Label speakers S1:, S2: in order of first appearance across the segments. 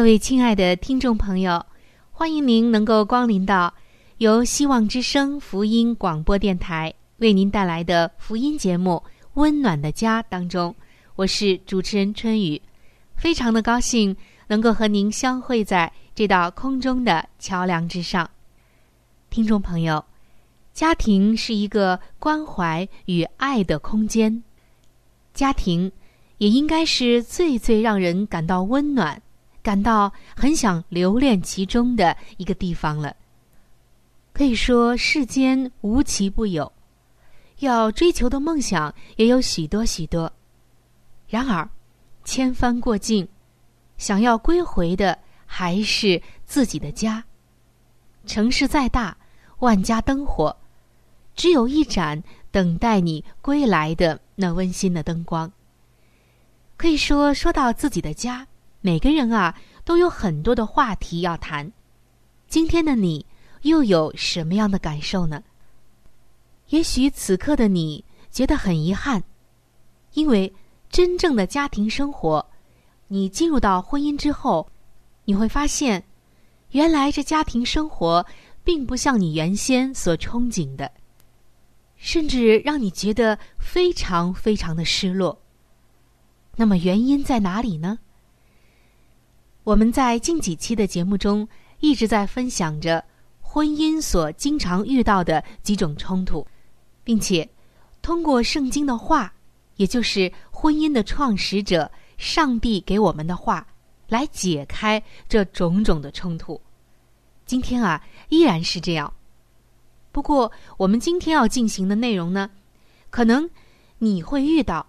S1: 各位亲爱的听众朋友，欢迎您能够光临到由希望之声福音广播电台为您带来的福音节目《温暖的家》当中。我是主持人春雨，非常的高兴能够和您相会在这道空中的桥梁之上。听众朋友，家庭是一个关怀与爱的空间，家庭也应该是最最让人感到温暖。感到很想留恋其中的一个地方了。可以说，世间无奇不有，要追求的梦想也有许多许多。然而，千帆过尽，想要归回的还是自己的家。城市再大，万家灯火，只有一盏等待你归来的那温馨的灯光。可以说，说到自己的家。每个人啊，都有很多的话题要谈。今天的你又有什么样的感受呢？也许此刻的你觉得很遗憾，因为真正的家庭生活，你进入到婚姻之后，你会发现，原来这家庭生活并不像你原先所憧憬的，甚至让你觉得非常非常的失落。那么原因在哪里呢？我们在近几期的节目中一直在分享着婚姻所经常遇到的几种冲突，并且通过圣经的话，也就是婚姻的创始者上帝给我们的话，来解开这种种的冲突。今天啊，依然是这样。不过，我们今天要进行的内容呢，可能你会遇到，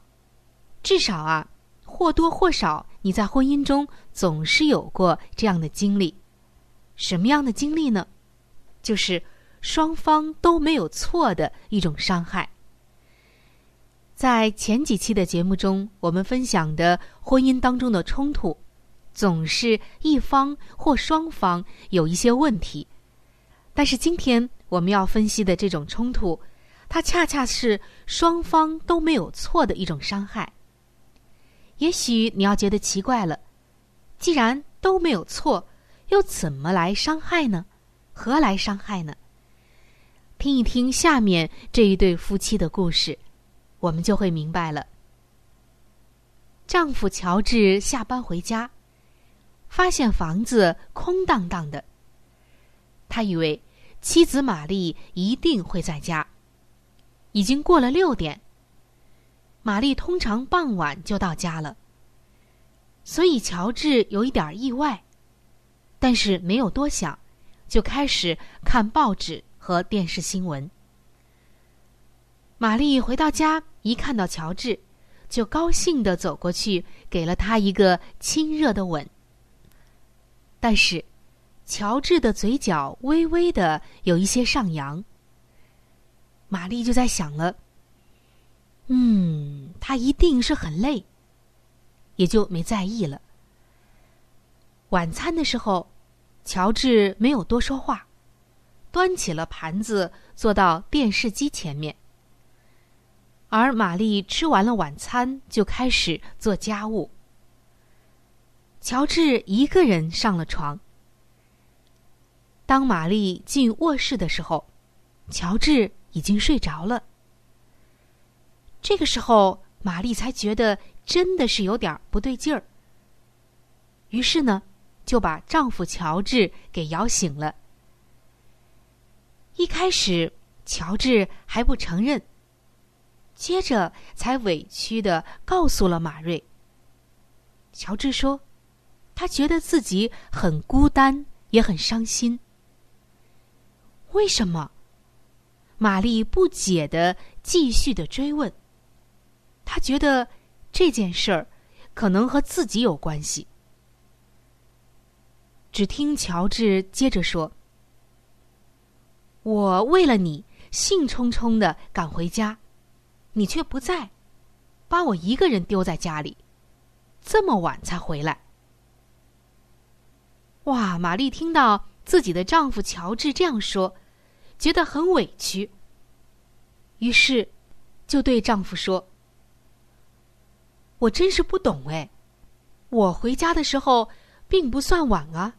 S1: 至少啊，或多或少。你在婚姻中总是有过这样的经历，什么样的经历呢？就是双方都没有错的一种伤害。在前几期的节目中，我们分享的婚姻当中的冲突，总是一方或双方有一些问题，但是今天我们要分析的这种冲突，它恰恰是双方都没有错的一种伤害。也许你要觉得奇怪了，既然都没有错，又怎么来伤害呢？何来伤害呢？听一听下面这一对夫妻的故事，我们就会明白了。丈夫乔治下班回家，发现房子空荡荡的。他以为妻子玛丽一定会在家。已经过了六点。玛丽通常傍晚就到家了，所以乔治有一点意外，但是没有多想，就开始看报纸和电视新闻。玛丽回到家，一看到乔治，就高兴的走过去，给了他一个亲热的吻。但是，乔治的嘴角微微的有一些上扬，玛丽就在想了。嗯，他一定是很累，也就没在意了。晚餐的时候，乔治没有多说话，端起了盘子，坐到电视机前面。而玛丽吃完了晚餐，就开始做家务。乔治一个人上了床。当玛丽进卧室的时候，乔治已经睡着了。这个时候，玛丽才觉得真的是有点不对劲儿。于是呢，就把丈夫乔治给摇醒了。一开始，乔治还不承认。接着才委屈的告诉了马瑞。乔治说：“他觉得自己很孤单，也很伤心。”为什么？玛丽不解的继续的追问。他觉得这件事儿可能和自己有关系。只听乔治接着说：“我为了你，兴冲冲的赶回家。”你却不在，把我一个人丢在家里，这么晚才回来。哇！玛丽听到自己的丈夫乔治这样说，觉得很委屈。于是，就对丈夫说：“我真是不懂哎，我回家的时候并不算晚啊，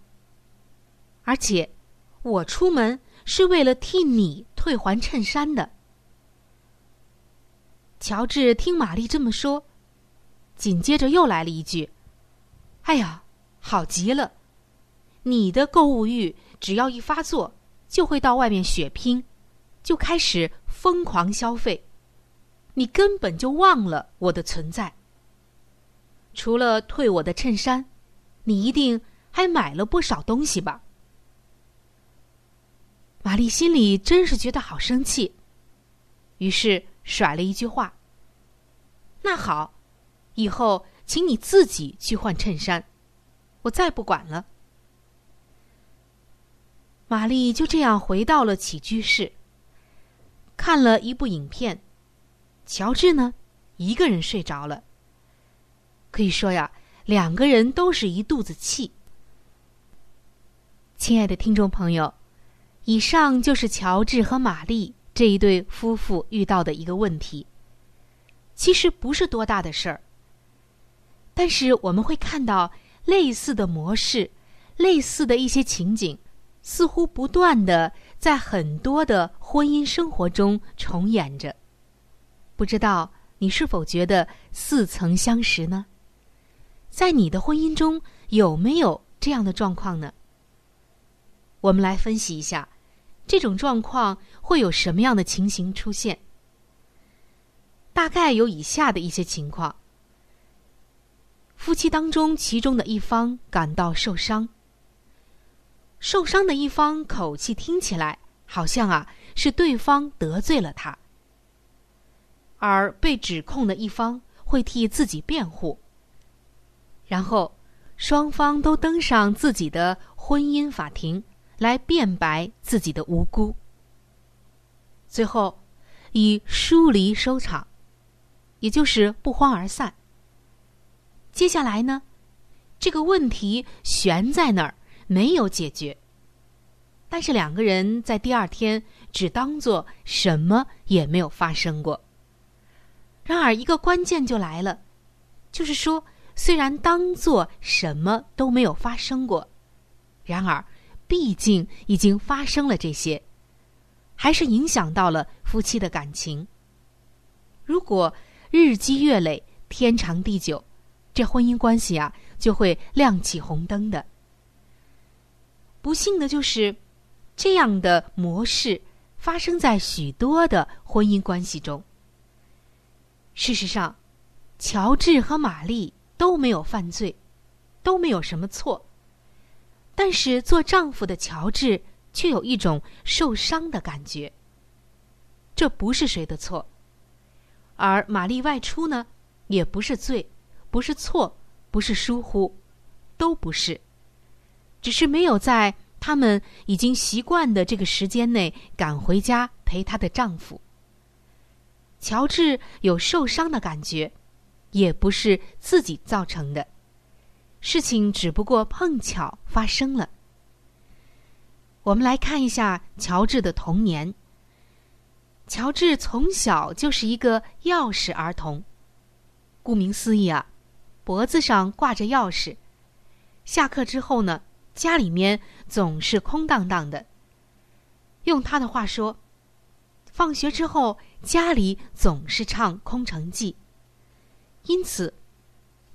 S1: 而且我出门是为了替你退还衬衫的。”乔治听玛丽这么说，紧接着又来了一句：“哎呀，好极了！你的购物欲只要一发作，就会到外面血拼，就开始疯狂消费，你根本就忘了我的存在。除了退我的衬衫，你一定还买了不少东西吧？”玛丽心里真是觉得好生气，于是。甩了一句话。那好，以后请你自己去换衬衫，我再不管了。玛丽就这样回到了起居室，看了一部影片。乔治呢，一个人睡着了。可以说呀，两个人都是一肚子气。亲爱的听众朋友，以上就是乔治和玛丽。这一对夫妇遇到的一个问题，其实不是多大的事儿。但是我们会看到类似的模式，类似的一些情景，似乎不断的在很多的婚姻生活中重演着。不知道你是否觉得似曾相识呢？在你的婚姻中有没有这样的状况呢？我们来分析一下。这种状况会有什么样的情形出现？大概有以下的一些情况：夫妻当中其中的一方感到受伤，受伤的一方口气听起来好像啊是对方得罪了他，而被指控的一方会替自己辩护，然后双方都登上自己的婚姻法庭。来辩白自己的无辜，最后以疏离收场，也就是不欢而散。接下来呢，这个问题悬在那儿没有解决，但是两个人在第二天只当做什么也没有发生过。然而，一个关键就来了，就是说，虽然当做什么都没有发生过，然而。毕竟已经发生了这些，还是影响到了夫妻的感情。如果日积月累、天长地久，这婚姻关系啊就会亮起红灯的。不幸的就是，这样的模式发生在许多的婚姻关系中。事实上，乔治和玛丽都没有犯罪，都没有什么错。但是做丈夫的乔治却有一种受伤的感觉。这不是谁的错，而玛丽外出呢，也不是罪，不是错，不是疏忽，都不是，只是没有在他们已经习惯的这个时间内赶回家陪她的丈夫。乔治有受伤的感觉，也不是自己造成的，事情只不过碰巧发生了。我们来看一下乔治的童年。乔治从小就是一个钥匙儿童，顾名思义啊，脖子上挂着钥匙。下课之后呢，家里面总是空荡荡的。用他的话说，放学之后家里总是唱《空城计》，因此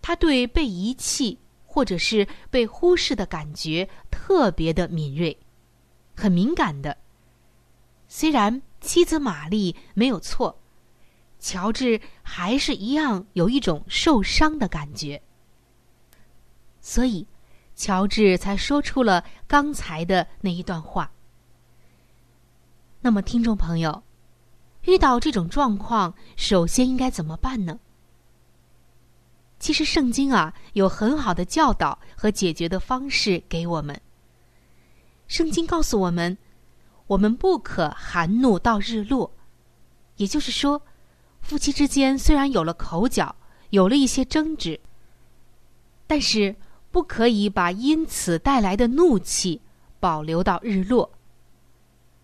S1: 他对被遗弃或者是被忽视的感觉特别的敏锐，很敏感的。虽然妻子玛丽没有错，乔治还是一样有一种受伤的感觉，所以。乔治才说出了刚才的那一段话。那么，听众朋友，遇到这种状况，首先应该怎么办呢？其实，圣经啊有很好的教导和解决的方式给我们。圣经告诉我们，我们不可含怒到日落，也就是说，夫妻之间虽然有了口角，有了一些争执，但是。不可以把因此带来的怒气保留到日落。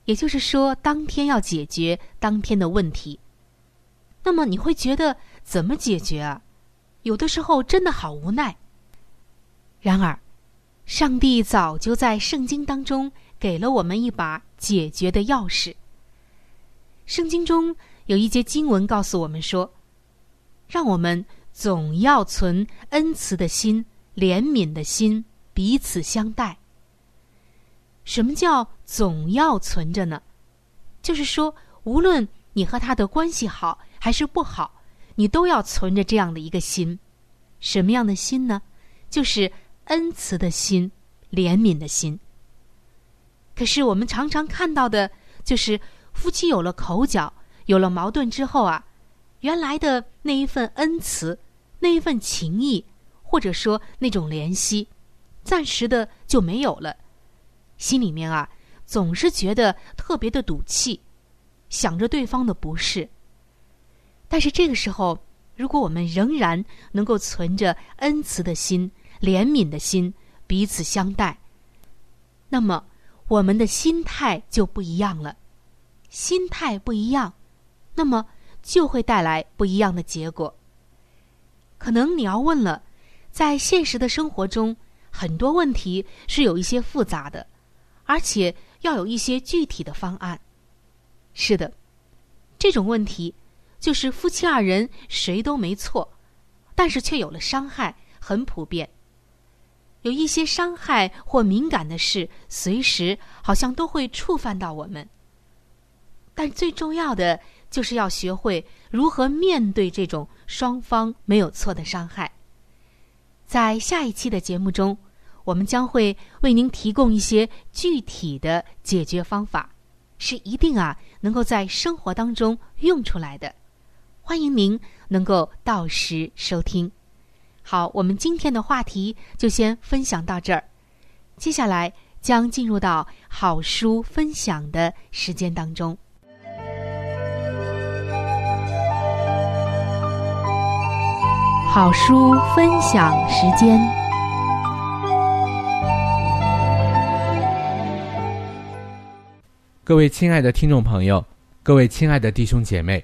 S1: 也就是说，当天要解决当天的问题。那么你会觉得怎么解决啊？有的时候真的好无奈。然而，上帝早就在圣经当中给了我们一把解决的钥匙。圣经中有一节经文告诉我们说：“让我们总要存恩慈的心。”怜悯的心，彼此相待。什么叫总要存着呢？就是说，无论你和他的关系好还是不好，你都要存着这样的一个心。什么样的心呢？就是恩慈的心，怜悯的心。可是我们常常看到的，就是夫妻有了口角、有了矛盾之后啊，原来的那一份恩慈，那一份情谊。或者说那种怜惜，暂时的就没有了，心里面啊总是觉得特别的赌气，想着对方的不是。但是这个时候，如果我们仍然能够存着恩慈的心、怜悯的心，彼此相待，那么我们的心态就不一样了。心态不一样，那么就会带来不一样的结果。可能你要问了。在现实的生活中，很多问题是有一些复杂的，而且要有一些具体的方案。是的，这种问题就是夫妻二人谁都没错，但是却有了伤害，很普遍。有一些伤害或敏感的事，随时好像都会触犯到我们。但最重要的就是要学会如何面对这种双方没有错的伤害。在下一期的节目中，我们将会为您提供一些具体的解决方法，是一定啊能够在生活当中用出来的。欢迎您能够到时收听。好，我们今天的话题就先分享到这儿，接下来将进入到好书分享的时间当中。好书分享时间。
S2: 各位亲爱的听众朋友，各位亲爱的弟兄姐妹，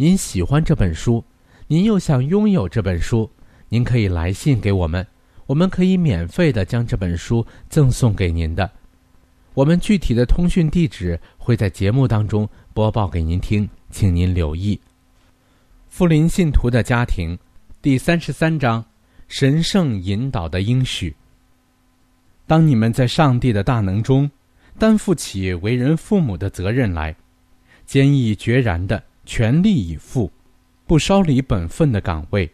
S2: 您喜欢这本书，您又想拥有这本书，您可以来信给我们，我们可以免费的将这本书赠送给您的。我们具体的通讯地址会在节目当中播报给您听，请您留意。富林信徒的家庭，第三十三章：神圣引导的应许。当你们在上帝的大能中。担负起为人父母的责任来，坚毅决然的全力以赴，不稍离本分的岗位，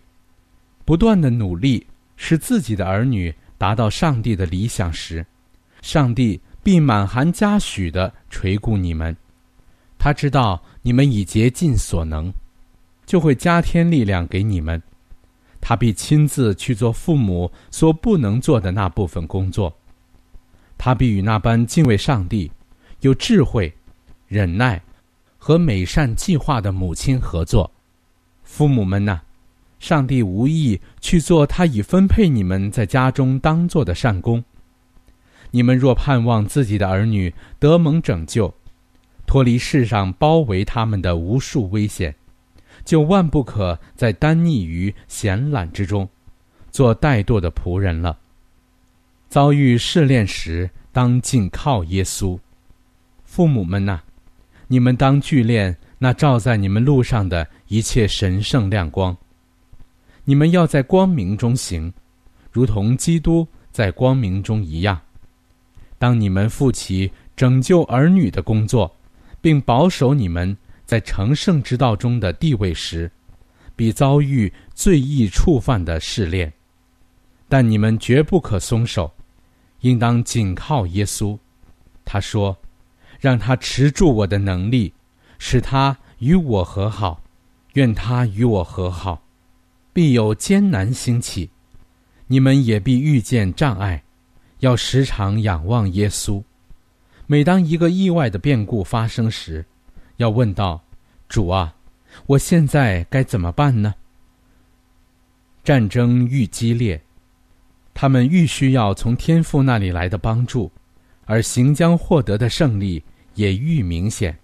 S2: 不断的努力，使自己的儿女达到上帝的理想时，上帝必满含嘉许的垂顾你们。他知道你们已竭尽所能，就会加添力量给你们。他必亲自去做父母所不能做的那部分工作。他必与那般敬畏上帝、有智慧、忍耐和美善计划的母亲合作。父母们呐，上帝无意去做他已分配你们在家中当做的善功。你们若盼望自己的儿女得蒙拯救，脱离世上包围他们的无数危险，就万不可再单溺于闲懒之中，做怠惰的仆人了。遭遇试炼时，当紧靠耶稣。父母们呐，你们当聚练那照在你们路上的一切神圣亮光。你们要在光明中行，如同基督在光明中一样。当你们负起拯救儿女的工作，并保守你们在成圣之道中的地位时，必遭遇最易触犯的试炼。但你们绝不可松手。应当紧靠耶稣，他说：“让他持住我的能力，使他与我和好。愿他与我和好，必有艰难兴起，你们也必遇见障碍。要时常仰望耶稣。每当一个意外的变故发生时，要问道：主啊，我现在该怎么办呢？战争愈激烈。”他们愈需要从天父那里来的帮助，而行将获得的胜利也愈明显。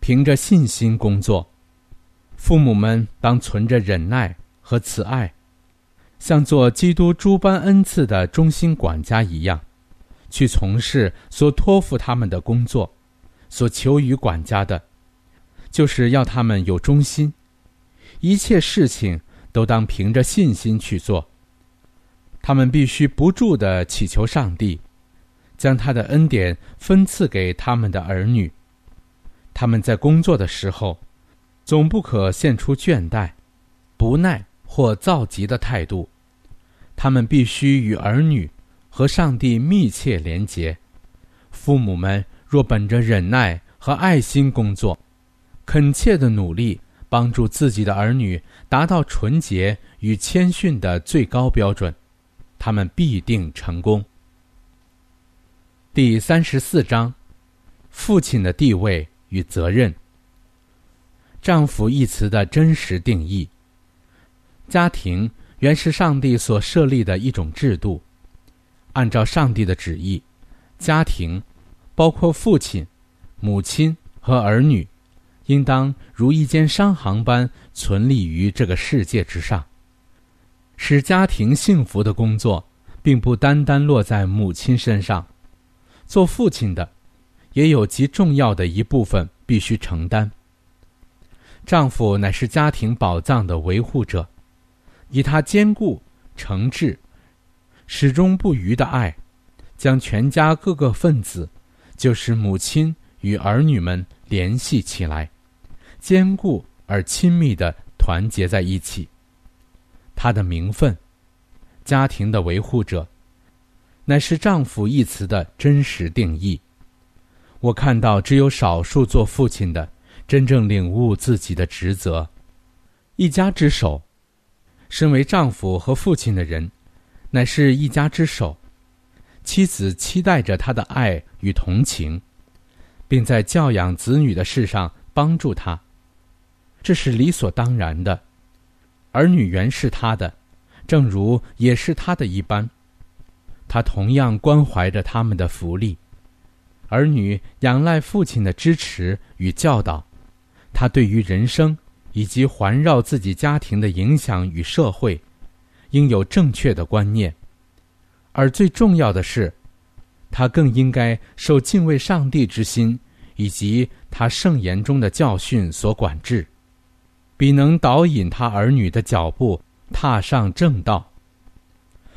S2: 凭着信心工作，父母们当存着忍耐和慈爱，像做基督诸般恩赐的忠心管家一样，去从事所托付他们的工作。所求于管家的，就是要他们有忠心，一切事情都当凭着信心去做。他们必须不住地祈求上帝，将他的恩典分赐给他们的儿女。他们在工作的时候，总不可现出倦怠、不耐或躁急的态度。他们必须与儿女和上帝密切连结。父母们若本着忍耐和爱心工作，恳切的努力帮助自己的儿女达到纯洁与谦逊的最高标准。他们必定成功。第三十四章，父亲的地位与责任。丈夫一词的真实定义。家庭原是上帝所设立的一种制度，按照上帝的旨意，家庭包括父亲、母亲和儿女，应当如一间商行般存立于这个世界之上。使家庭幸福的工作，并不单单落在母亲身上，做父亲的，也有极重要的一部分必须承担。丈夫乃是家庭宝藏的维护者，以他坚固、诚挚、始终不渝的爱，将全家各个分子，就是母亲与儿女们联系起来，坚固而亲密的团结在一起。他的名分，家庭的维护者，乃是“丈夫”一词的真实定义。我看到只有少数做父亲的，真正领悟自己的职责。一家之首，身为丈夫和父亲的人，乃是一家之首。妻子期待着他的爱与同情，并在教养子女的事上帮助他，这是理所当然的。儿女原是他的，正如也是他的一般，他同样关怀着他们的福利。儿女仰赖父亲的支持与教导，他对于人生以及环绕自己家庭的影响与社会，应有正确的观念。而最重要的是，他更应该受敬畏上帝之心，以及他圣言中的教训所管制，必能导引他儿女的脚步踏上正道。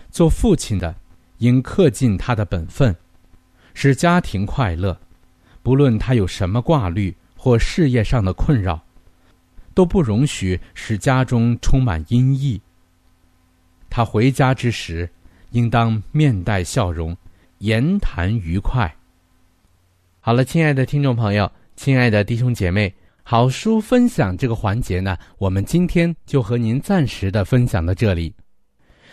S2: 做父亲的，应恪尽他的本分。使家庭快乐，不论他有什么挂虑或事业上的困扰，都不容许使家中充满阴翳。他回家之时，应当面带笑容，言谈愉快。好了，亲爱的听众朋友，亲爱的弟兄姐妹，好书分享这个环节呢，我们今天就和您暂时的分享到这里。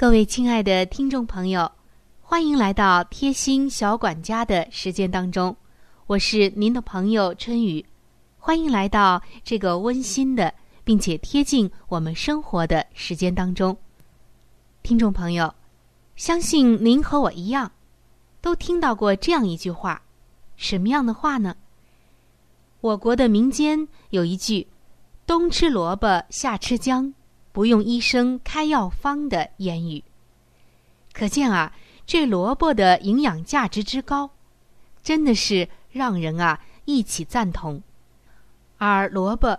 S1: 各位亲爱的听众朋友，欢迎来到贴心小管家的时间当中，我是您的朋友春雨，欢迎来到这个温馨的并且贴近我们生活的时间当中。听众朋友，相信您和我一样，都听到过这样一句话，什么样的话呢？我国的民间有一句“冬吃萝卜夏吃姜”。不用医生开药方的言语，可见啊，这萝卜的营养价值之高，真的是让人啊一起赞同。而萝卜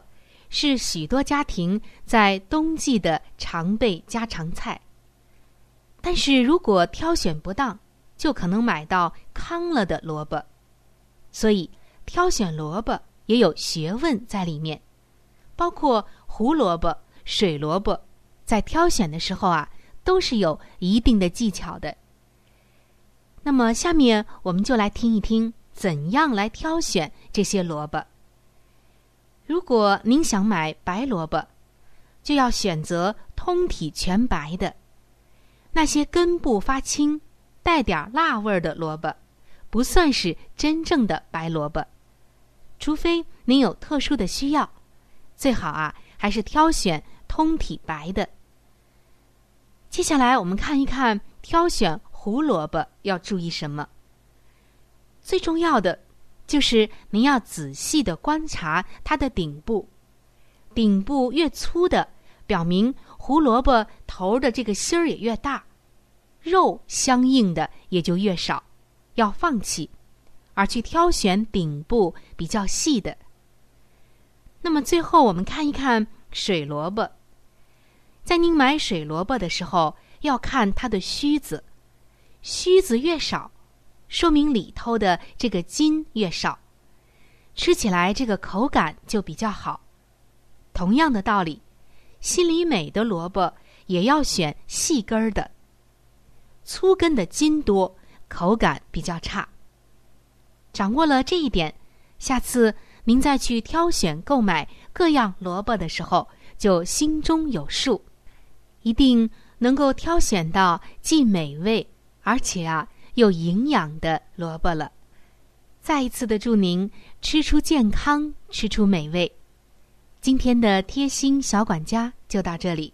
S1: 是许多家庭在冬季的常备家常菜，但是如果挑选不当，就可能买到糠了的萝卜。所以挑选萝卜也有学问在里面，包括胡萝卜。水萝卜在挑选的时候啊，都是有一定的技巧的。那么，下面我们就来听一听怎样来挑选这些萝卜。如果您想买白萝卜，就要选择通体全白的。那些根部发青、带点辣味的萝卜，不算是真正的白萝卜。除非您有特殊的需要，最好啊。还是挑选通体白的。接下来我们看一看挑选胡萝卜要注意什么。最重要的就是您要仔细的观察它的顶部，顶部越粗的，表明胡萝卜头的这个芯儿也越大，肉相应的也就越少，要放弃，而去挑选顶部比较细的。那么最后，我们看一看水萝卜。在您买水萝卜的时候，要看它的须子，须子越少，说明里头的这个筋越少，吃起来这个口感就比较好。同样的道理，心里美的萝卜也要选细根儿的，粗根的筋多，口感比较差。掌握了这一点，下次。您再去挑选购买各样萝卜的时候，就心中有数，一定能够挑选到既美味而且啊有营养的萝卜了。再一次的祝您吃出健康，吃出美味。今天的贴心小管家就到这里。